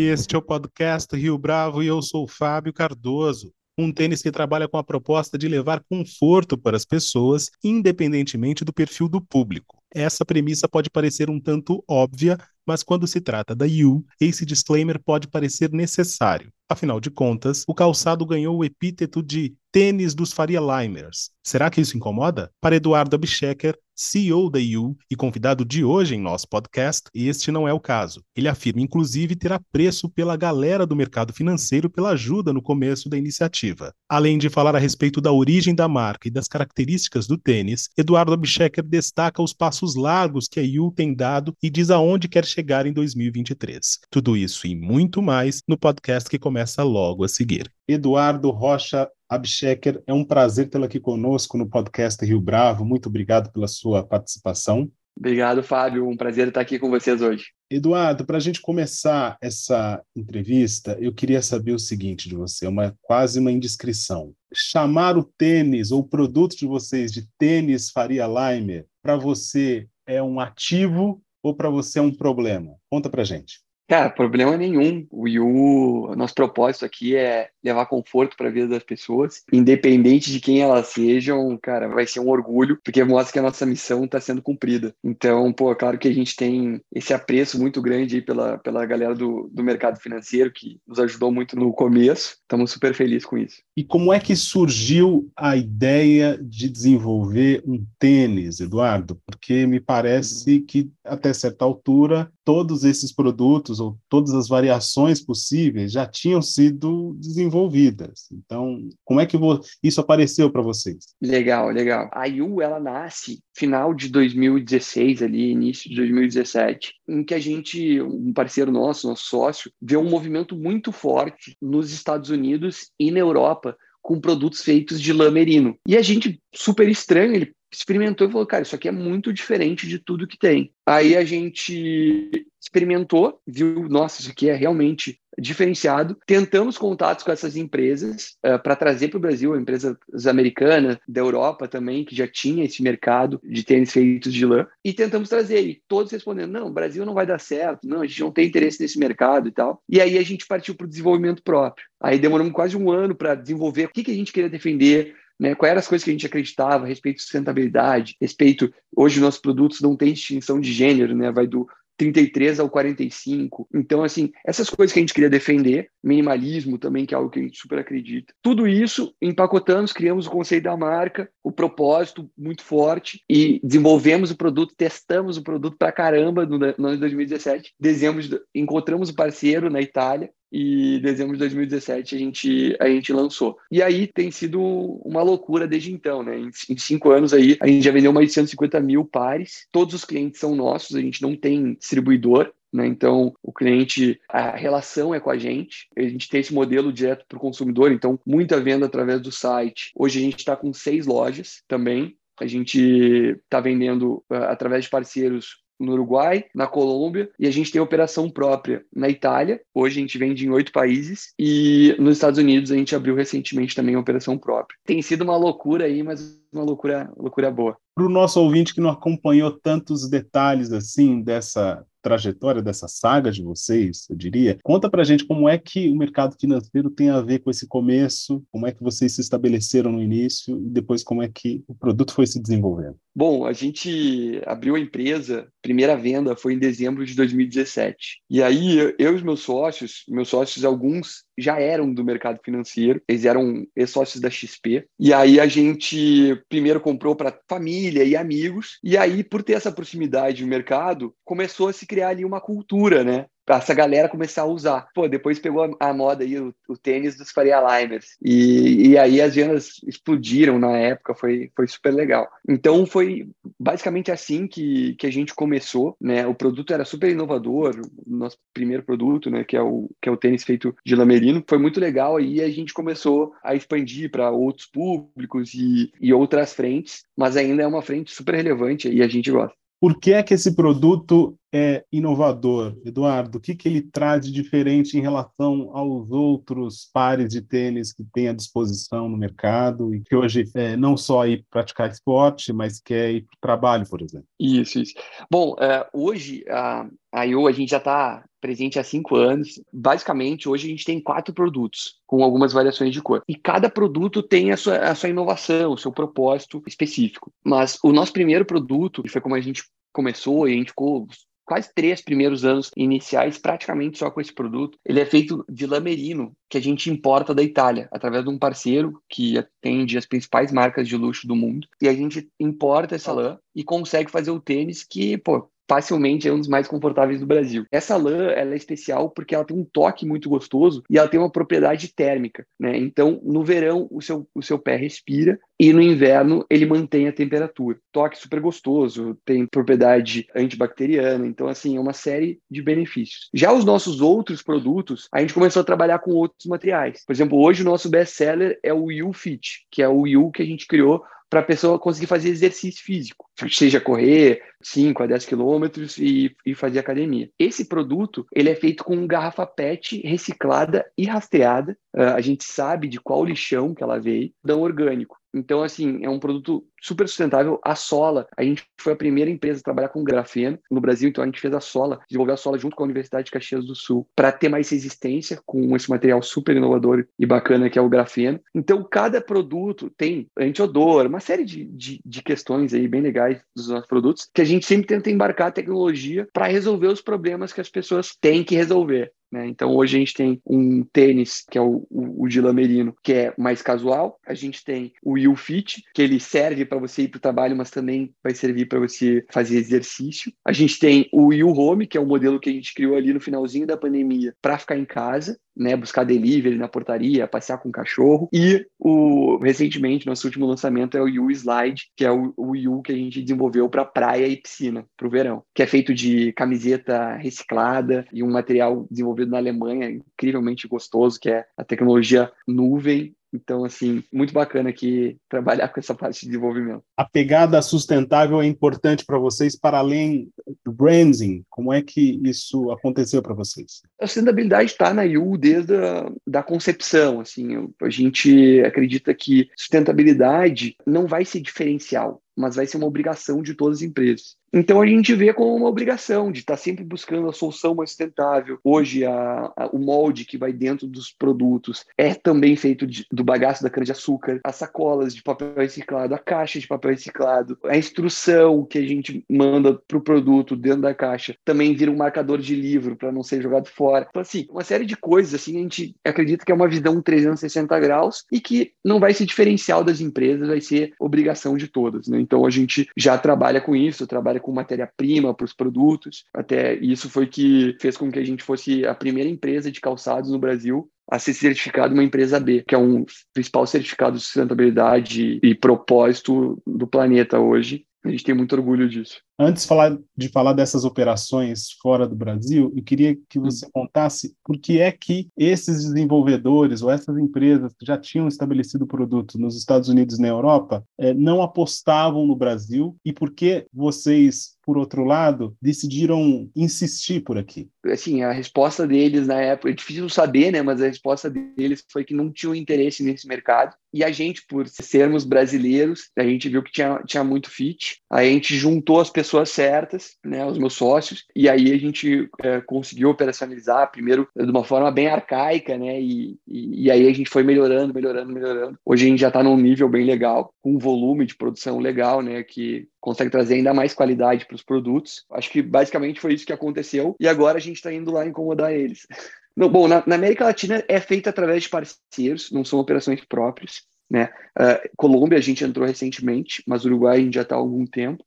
Este é o podcast Rio Bravo e eu sou Fábio Cardoso. Um tênis que trabalha com a proposta de levar conforto para as pessoas, independentemente do perfil do público. Essa premissa pode parecer um tanto óbvia, mas quando se trata da You, esse disclaimer pode parecer necessário. Afinal de contas, o calçado ganhou o epíteto de tênis dos Faria Limers. Será que isso incomoda? Para Eduardo Abschecker, CEO da EU e convidado de hoje em nosso podcast, este não é o caso. Ele afirma, inclusive, ter apreço pela galera do mercado financeiro pela ajuda no começo da iniciativa. Além de falar a respeito da origem da marca e das características do tênis, Eduardo Abschecker destaca os passos largos que a EU tem dado e diz aonde quer chegar em 2023. Tudo isso e muito mais no podcast que começa logo a seguir. Eduardo Rocha Abchecker, é um prazer tê-lo aqui conosco no podcast Rio Bravo. Muito obrigado pela sua participação. Obrigado, Fábio. Um prazer estar aqui com vocês hoje. Eduardo, para a gente começar essa entrevista, eu queria saber o seguinte de você, uma quase uma indiscrição. Chamar o tênis ou o produto de vocês de tênis Faria Limer, para você é um ativo ou para você é um problema? Conta para gente. Cara, problema nenhum. O Yu, nosso propósito aqui é levar conforto para a vida das pessoas, independente de quem elas sejam, cara, vai ser um orgulho, porque mostra que a nossa missão está sendo cumprida. Então, pô, claro que a gente tem esse apreço muito grande aí pela, pela galera do, do mercado financeiro, que nos ajudou muito no começo. Estamos super felizes com isso. E como é que surgiu a ideia de desenvolver um tênis, Eduardo? Porque me parece que, até certa altura, todos esses produtos ou todas as variações possíveis já tinham sido desenvolvidas. Então, como é que isso apareceu para vocês? Legal, legal. A IU, ela nasce final de 2016 ali, início de 2017, em que a gente, um parceiro nosso, nosso sócio, vê um movimento muito forte nos Estados Unidos e na Europa com produtos feitos de lã merino. E a gente, super estranho, ele experimentou e falou, cara, isso aqui é muito diferente de tudo que tem. Aí a gente experimentou, viu, nossa, isso aqui é realmente diferenciado. Tentamos contatos com essas empresas uh, para trazer para o Brasil, empresas americanas, da Europa também, que já tinha esse mercado de tênis feitos de lã, e tentamos trazer. E todos respondendo: não, o Brasil não vai dar certo, não, a gente não tem interesse nesse mercado e tal. E aí a gente partiu para o desenvolvimento próprio. Aí demoramos quase um ano para desenvolver o que, que a gente queria defender, né? Quais eram as coisas que a gente acreditava a respeito de sustentabilidade, respeito. Hoje, nossos produtos não têm distinção de gênero, né? vai do 33 ao 45. Então, assim, essas coisas que a gente queria defender, minimalismo também, que é algo que a gente super acredita. Tudo isso empacotamos, criamos o conceito da marca, o propósito muito forte e desenvolvemos o produto, testamos o produto pra caramba no ano de 2017. Dezembro, encontramos o parceiro na Itália e dezembro de 2017 a gente, a gente lançou. E aí tem sido uma loucura desde então, né? Em, em, cinco anos aí, a gente já vendeu mais de 150 mil pares. Todos os clientes são nossos, a gente não tem distribuidor. Né? Então, o cliente, a relação é com a gente, a gente tem esse modelo direto para o consumidor, então, muita venda através do site. Hoje a gente está com seis lojas também, a gente está vendendo uh, através de parceiros no Uruguai, na Colômbia, e a gente tem operação própria na Itália. Hoje a gente vende em oito países e nos Estados Unidos a gente abriu recentemente também a operação própria. Tem sido uma loucura aí, mas uma loucura, loucura boa. Para o nosso ouvinte que não acompanhou tantos detalhes assim dessa trajetória dessa saga de vocês, eu diria. Conta pra gente como é que o mercado financeiro tem a ver com esse começo, como é que vocês se estabeleceram no início e depois como é que o produto foi se desenvolvendo. Bom, a gente abriu a empresa, primeira venda foi em dezembro de 2017. E aí eu e os meus sócios, meus sócios alguns já eram do mercado financeiro, eles eram sócios da XP. E aí a gente primeiro comprou para família e amigos, e aí por ter essa proximidade no mercado, começou a se criar ali uma cultura, né? para essa galera começar a usar. Pô, depois pegou a, a moda aí, o, o, tênis dos Faria Limers. E, e aí as vendas explodiram na época, foi, foi super legal. Então foi basicamente assim que, que a gente começou, né? O produto era super inovador, o nosso primeiro produto, né? Que é o, que é o tênis feito de lamerino. Foi muito legal aí a gente começou a expandir para outros públicos e, e outras frentes, mas ainda é uma frente super relevante e a gente gosta. Por que é que esse produto é inovador, Eduardo? O que, que ele traz de diferente em relação aos outros pares de tênis que tem à disposição no mercado e que hoje é não só ir praticar esporte, mas quer ir para o trabalho, por exemplo? Isso, isso. Bom, uh, hoje a, a IO a gente já está presente há cinco anos. Basicamente, hoje a gente tem quatro produtos com algumas variações de cor. E cada produto tem a sua, a sua inovação, o seu propósito específico. Mas o nosso primeiro produto, que foi como a gente começou e a gente ficou quase três primeiros anos iniciais praticamente só com esse produto. Ele é feito de lã merino, que a gente importa da Itália, através de um parceiro que atende as principais marcas de luxo do mundo. E a gente importa essa lã e consegue fazer o tênis que, pô, facilmente é um dos mais confortáveis do Brasil. Essa lã ela é especial porque ela tem um toque muito gostoso e ela tem uma propriedade térmica, né? Então, no verão o seu, o seu pé respira e no inverno ele mantém a temperatura. Toque super gostoso, tem propriedade antibacteriana, então assim, é uma série de benefícios. Já os nossos outros produtos, a gente começou a trabalhar com outros materiais. Por exemplo, hoje o nosso best seller é o U Fit, que é o U que a gente criou para a pessoa conseguir fazer exercício físico, seja correr 5 a 10 quilômetros e, e fazer academia. Esse produto ele é feito com garrafa PET reciclada e rastreada. Uh, a gente sabe de qual lixão que ela veio, não orgânico. Então, assim, é um produto super sustentável. A Sola, a gente foi a primeira empresa a trabalhar com grafeno no Brasil, então a gente fez a Sola, desenvolveu a Sola junto com a Universidade de Caxias do Sul, para ter mais resistência com esse material super inovador e bacana que é o grafeno. Então, cada produto tem antiodor, uma série de, de, de questões aí bem legais dos nossos produtos, que a gente sempre tenta embarcar a tecnologia para resolver os problemas que as pessoas têm que resolver. Né? Então, hoje a gente tem um tênis, que é o, o, o de lamerino, que é mais casual. A gente tem o U Fit, que ele serve para você ir para o trabalho, mas também vai servir para você fazer exercício. A gente tem o U Home, que é o modelo que a gente criou ali no finalzinho da pandemia para ficar em casa né, buscar delivery na portaria, passear com o cachorro. E o recentemente, nosso último lançamento é o U Slide, que é o, o U que a gente desenvolveu para praia e piscina, para o verão, que é feito de camiseta reciclada e um material desenvolvido na Alemanha, incrivelmente gostoso, que é a tecnologia nuvem então, assim, muito bacana aqui trabalhar com essa parte de desenvolvimento. A pegada sustentável é importante para vocês, para além do branding. Como é que isso aconteceu para vocês? A sustentabilidade está na IU desde a da concepção. Assim, a gente acredita que sustentabilidade não vai ser diferencial mas vai ser uma obrigação de todas as empresas. Então a gente vê como uma obrigação de estar sempre buscando a solução mais sustentável. Hoje a, a, o molde que vai dentro dos produtos é também feito de, do bagaço da cana-de-açúcar, as sacolas de papel reciclado, a caixa de papel reciclado, a instrução que a gente manda para o produto dentro da caixa também vira um marcador de livro para não ser jogado fora. Então assim, uma série de coisas assim a gente acredita que é uma visão 360 graus e que não vai ser diferencial das empresas, vai ser obrigação de todas. Né? Então a gente já trabalha com isso, trabalha trabalha com matéria-prima para os produtos. Até isso foi que fez com que a gente fosse a primeira empresa de calçados no Brasil a ser certificado uma empresa B, que é um principal certificado de sustentabilidade e propósito do planeta hoje. A gente tem muito orgulho disso. Antes de falar, de falar dessas operações fora do Brasil, eu queria que você hum. contasse por que é que esses desenvolvedores ou essas empresas que já tinham estabelecido produtos nos Estados Unidos e na Europa eh, não apostavam no Brasil e por que vocês por outro lado, decidiram insistir por aqui? Assim, a resposta deles na época, é difícil saber, né? Mas a resposta deles foi que não tinham interesse nesse mercado. E a gente, por sermos brasileiros, a gente viu que tinha, tinha muito fit. A gente juntou as pessoas certas, né? Os meus sócios. E aí a gente é, conseguiu operacionalizar, primeiro de uma forma bem arcaica, né? E, e, e aí a gente foi melhorando, melhorando, melhorando. Hoje a gente já está num nível bem legal, com um volume de produção legal, né? Que consegue trazer ainda mais qualidade para os produtos. Acho que basicamente foi isso que aconteceu e agora a gente está indo lá incomodar eles. No, bom, na, na, América Latina é feita através de parceiros, não são operações próprias. Né? Uh, Colômbia a gente entrou recentemente, mas Uruguai a gente já está há algum tempo.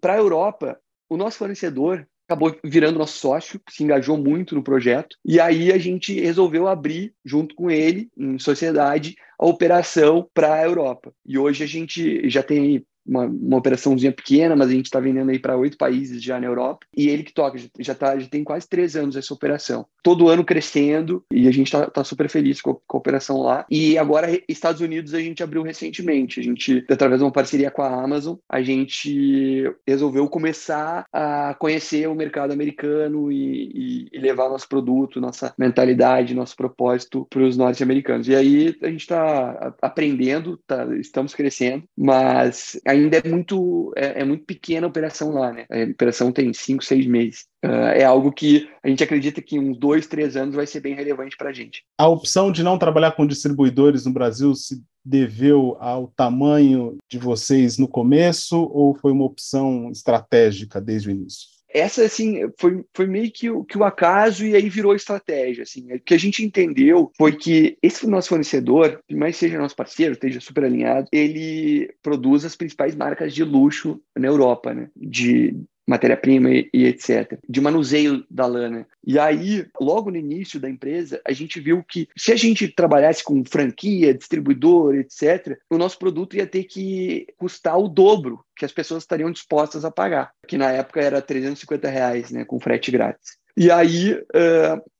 Para a Europa, o nosso fornecedor acabou virando nosso sócio, se engajou muito no projeto, e aí a gente resolveu abrir, junto com ele, em sociedade, a operação para a Europa. E hoje a gente já tem uma, uma operaçãozinha pequena, mas a gente está vendendo aí para oito países já na Europa. E ele que toca, já, tá, já tem quase três anos essa operação. Todo ano crescendo e a gente está tá super feliz com a, com a, operação lá. E agora, Estados Unidos, a gente abriu recentemente. A gente, através de uma parceria com a Amazon, a gente resolveu começar a conhecer o mercado americano e, e, e levar nosso produto, nossa mentalidade, nosso propósito para os norte-americanos. E aí a gente está aprendendo, tá, estamos crescendo, mas ainda é muito, é, é, muito pequena a operação lá, né? A operação tem cinco, seis meses. Uh, é algo que a gente acredita que em uns dois, três anos vai ser bem relevante para a gente. A opção de não trabalhar com distribuidores no Brasil se deveu ao tamanho de vocês no começo ou foi uma opção estratégica desde o início? Essa assim foi, foi meio que o, que o acaso e aí virou estratégia assim. O que a gente entendeu foi que esse nosso fornecedor mais seja nosso parceiro esteja super alinhado ele produz as principais marcas de luxo na Europa né? De matéria-prima e, e, etc., de manuseio da lã. E aí, logo no início da empresa, a gente viu que se a gente trabalhasse com franquia, distribuidor, etc., o nosso produto ia ter que custar o dobro que as pessoas estariam dispostas a pagar, que na época era 350 reais, né, com frete grátis. E aí,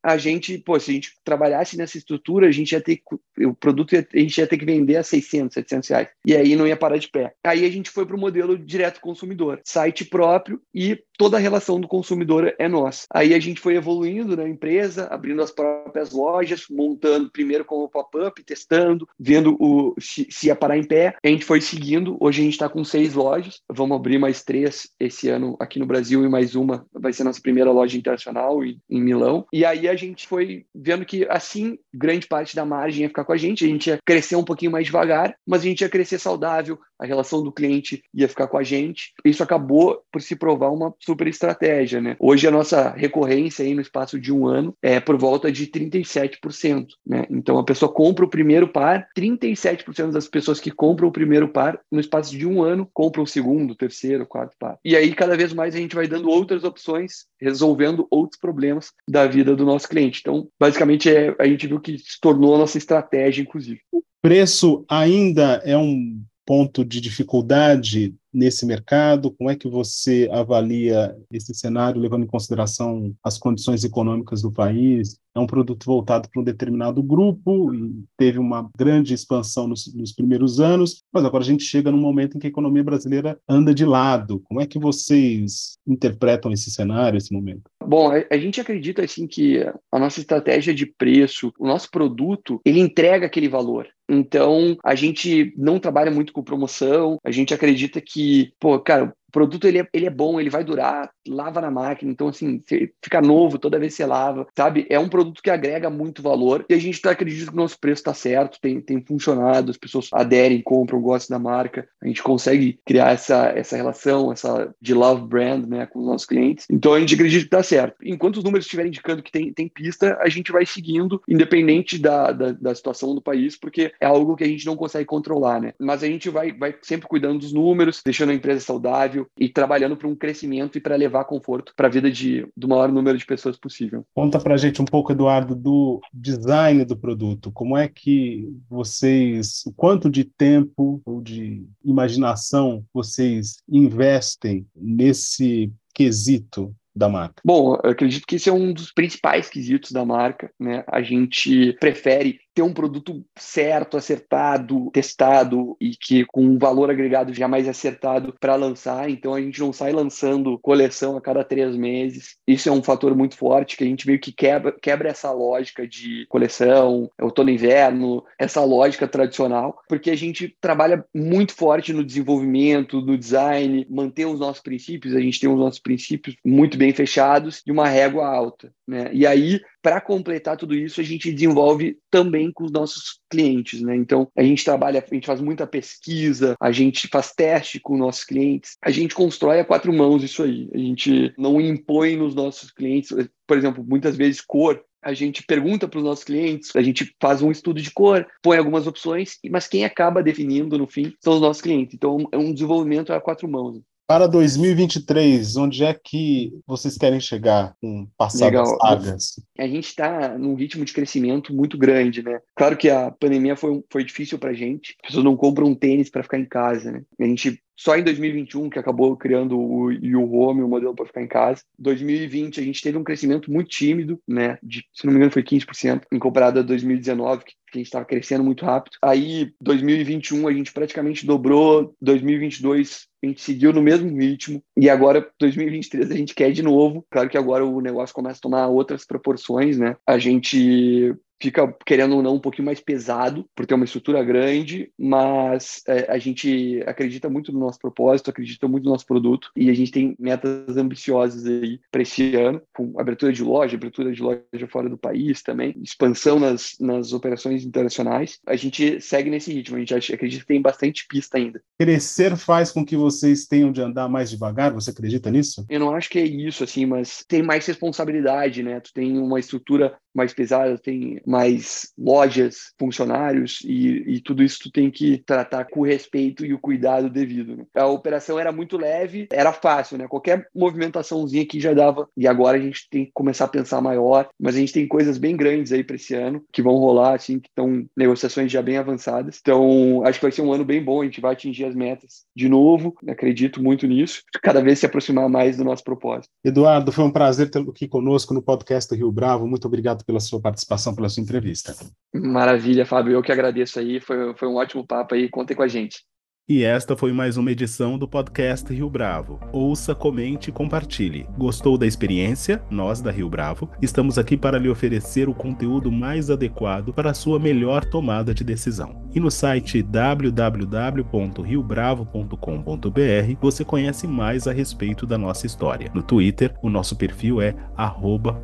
a gente, pô, se a gente trabalhasse nessa estrutura, a gente ia ter o produto ia, a gente ia ter que vender a 600, 700 reais. E aí não ia parar de pé. Aí a gente foi para o modelo direto consumidor, site próprio e toda a relação do consumidor é nossa. Aí a gente foi evoluindo na empresa, abrindo as próprias lojas, montando primeiro como pop-up, testando, vendo o, se, se, ia parar em pé. A gente foi seguindo. Hoje a gente está com seis lojas. Vamos abrir mais três esse ano aqui no Brasil e mais uma vai ser nossa primeira loja internacional em, em Milão. E aí a gente foi vendo que assim grande parte da margem ia ficar com a gente, a gente ia crescer um pouquinho mais devagar, mas a gente ia crescer saudável, a relação do cliente ia ficar com a gente. Isso acabou por se provar uma super estratégia, né? Hoje a nossa recorrência aí no espaço de um ano é por volta de 37%, né? Então a pessoa compra o primeiro par, 37% das pessoas que compram o primeiro par no espaço de um ano compram o segundo, terceiro, quarto par. E aí cada vez mais a gente vai dando outras opções, resolvendo outros problemas da vida do nosso cliente. Então, basicamente é, a gente viu que se tornou a nossa estratégia, inclusive. O preço ainda é um ponto de dificuldade nesse mercado? Como é que você avalia esse cenário, levando em consideração as condições econômicas do país? É um produto voltado para um determinado grupo e teve uma grande expansão nos, nos primeiros anos, mas agora a gente chega num momento em que a economia brasileira anda de lado. Como é que vocês interpretam esse cenário, esse momento? Bom, a, gente acredita assim que a nossa estratégia de preço, o nosso produto, ele entrega aquele valor. Então, a gente não trabalha muito com promoção, a gente acredita que, pô, cara, produto ele é, ele é bom, ele vai durar, lava na máquina, então assim, fica novo toda vez que você lava, sabe? É um produto que agrega muito valor e a gente tá acredita que o nosso preço está certo, tem, tem funcionado, as pessoas aderem, compram, gostam da marca, a gente consegue criar essa, essa relação, essa de love brand, né, com os nossos clientes. Então a gente acredita que tá certo. Enquanto os números estiverem indicando que tem, tem pista, a gente vai seguindo, independente da, da, da situação do país, porque é algo que a gente não consegue controlar, né? Mas a gente vai, vai sempre cuidando dos números, deixando a empresa saudável, e trabalhando para um crescimento e para levar conforto para a vida de, do maior número de pessoas possível. Conta para a gente um pouco, Eduardo, do design do produto. Como é que vocês, quanto de tempo ou de imaginação vocês investem nesse quesito da marca? Bom, eu acredito que esse é um dos principais quesitos da marca, né? A gente prefere ter um produto certo, acertado, testado e que com um valor agregado já mais acertado para lançar. Então a gente não sai lançando coleção a cada três meses. Isso é um fator muito forte que a gente meio que quebra, quebra essa lógica de coleção, outono inverno, essa lógica tradicional, porque a gente trabalha muito forte no desenvolvimento, no design, manter os nossos princípios. A gente tem os nossos princípios muito bem fechados e uma régua alta. Né? E aí para completar tudo isso, a gente desenvolve também com os nossos clientes, né? Então, a gente trabalha, a gente faz muita pesquisa, a gente faz teste com nossos clientes, a gente constrói a quatro mãos isso aí. A gente não impõe nos nossos clientes, por exemplo, muitas vezes cor, a gente pergunta para os nossos clientes, a gente faz um estudo de cor, põe algumas opções, mas quem acaba definindo no fim são os nossos clientes. Então, é um desenvolvimento a quatro mãos. Para 2023, onde é que vocês querem chegar com passadas sagas? A gente está num ritmo de crescimento muito grande, né? Claro que a pandemia foi, foi difícil para a gente. As pessoas não compram um tênis para ficar em casa, né? A gente só em 2021 que acabou criando o o Home, o modelo para ficar em casa. 2020 a gente teve um crescimento muito tímido, né? De, se não me engano foi 15% em comparado a 2019, que que a gente estava crescendo muito rápido. Aí, 2021, a gente praticamente dobrou. 2022, a gente seguiu no mesmo ritmo. E agora, 2023, a gente quer de novo. Claro que agora o negócio começa a tomar outras proporções, né? A gente fica, querendo ou não, um pouquinho mais pesado, por ter uma estrutura grande, mas é, a gente acredita muito no nosso propósito, acredita muito no nosso produto e a gente tem metas ambiciosas aí para esse ano, com abertura de loja, abertura de loja fora do país também, expansão nas, nas operações internacionais. A gente segue nesse ritmo, a gente acredita que tem bastante pista ainda. Crescer faz com que vocês tenham de andar mais devagar, você acredita nisso? Eu não acho que é isso, assim, mas tem mais responsabilidade, né? Tu tem uma estrutura mais pesada, tem mais lojas, funcionários e, e, tudo isso tu tem que tratar com o respeito e o cuidado devido. Né? A operação era muito leve, era fácil, né? Qualquer movimentaçãozinha aqui já dava. E agora a gente tem que começar a pensar maior, mas a gente tem coisas bem grandes aí para esse ano que vão rolar, assim, que estão negociações já bem avançadas. Então, acho que vai ser um ano bem bom, a gente vai atingir as metas de novo, acredito muito nisso, cada vez se aproximar mais do nosso propósito. Eduardo, foi um prazer tê-lo aqui conosco no podcast Rio Bravo. Muito obrigado pela sua participação, pela sua entrevista. Maravilha, Fábio. Eu que agradeço aí. Foi, foi um ótimo papo aí. Contem com a gente. E esta foi mais uma edição do podcast Rio Bravo. Ouça, comente e compartilhe. Gostou da experiência? Nós da Rio Bravo estamos aqui para lhe oferecer o conteúdo mais adequado para a sua melhor tomada de decisão. E no site www.riobravo.com.br você conhece mais a respeito da nossa história. No Twitter, o nosso perfil é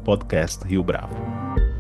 @podcastriobravo.